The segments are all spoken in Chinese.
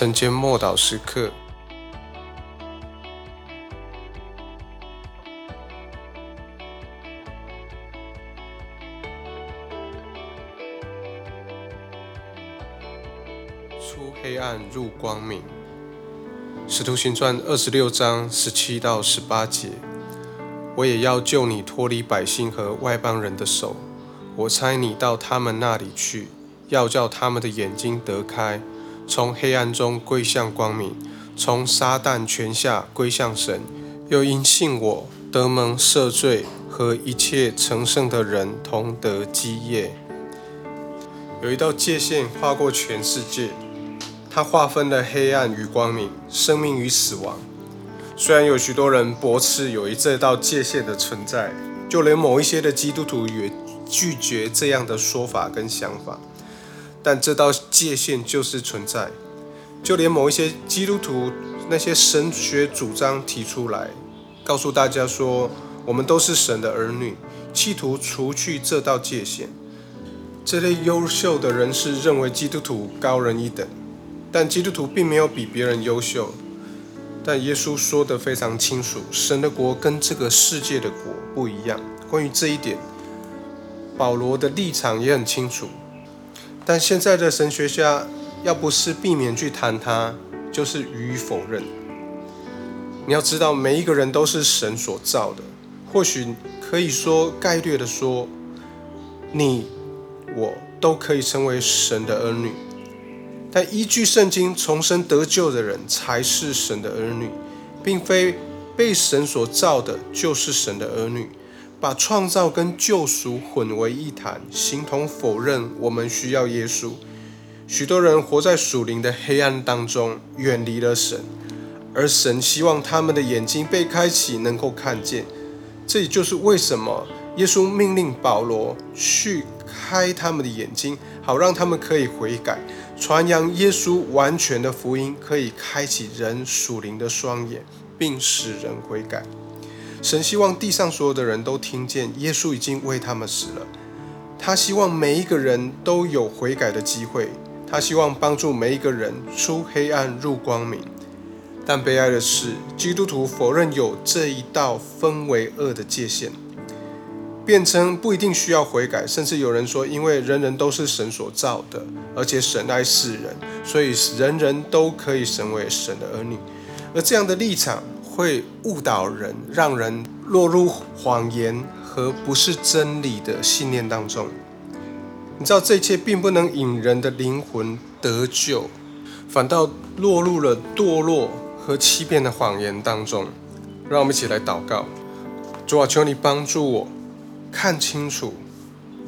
晨间默祷时刻，出黑暗入光明。使徒行传二十六章十七到十八节，我也要救你脱离百姓和外邦人的手。我差你到他们那里去，要叫他们的眼睛得开。从黑暗中归向光明，从撒旦权下归向神，又因信我得蒙赦罪，和一切成圣的人同得基业。有一道界限划过全世界，它划分了黑暗与光明，生命与死亡。虽然有许多人驳斥有一这道界限的存在，就连某一些的基督徒也拒绝这样的说法跟想法。但这道界限就是存在，就连某一些基督徒那些神学主张提出来，告诉大家说我们都是神的儿女，企图除去这道界限。这类优秀的人士认为基督徒高人一等，但基督徒并没有比别人优秀。但耶稣说得非常清楚，神的国跟这个世界的国不一样。关于这一点，保罗的立场也很清楚。但现在的神学家，要不是避免去谈它，就是予以否认。你要知道，每一个人都是神所造的，或许可以说概略的说，你我都可以成为神的儿女。但依据圣经，重生得救的人才是神的儿女，并非被神所造的，就是神的儿女。把创造跟救赎混为一谈，形同否认我们需要耶稣。许多人活在属灵的黑暗当中，远离了神，而神希望他们的眼睛被开启，能够看见。这也就是为什么耶稣命令保罗去开他们的眼睛，好让他们可以悔改，传扬耶稣完全的福音，可以开启人属灵的双眼，并使人悔改。神希望地上所有的人都听见耶稣已经为他们死了。他希望每一个人都有悔改的机会。他希望帮助每一个人出黑暗入光明。但悲哀的是，基督徒否认有这一道分为恶的界限，辩称不一定需要悔改，甚至有人说，因为人人都是神所造的，而且神爱世人，所以人人都可以成为神的儿女。而这样的立场。会误导人，让人落入谎言和不是真理的信念当中。你知道这一切并不能引人的灵魂得救，反倒落入了堕落和欺骗的谎言当中。让我们一起来祷告：主啊，求你帮助我看清楚，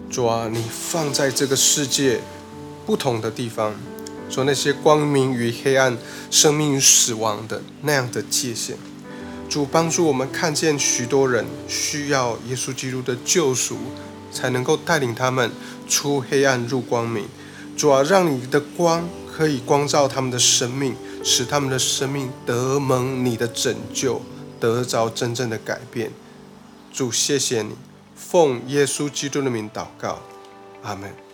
主啊，你放在这个世界不同的地方，说那些光明与黑暗、生命与死亡的那样的界限。主帮助我们看见许多人需要耶稣基督的救赎，才能够带领他们出黑暗入光明。主啊，让你的光可以光照他们的生命，使他们的生命得蒙你的拯救，得着真正的改变。主，谢谢你，奉耶稣基督的名祷告，阿门。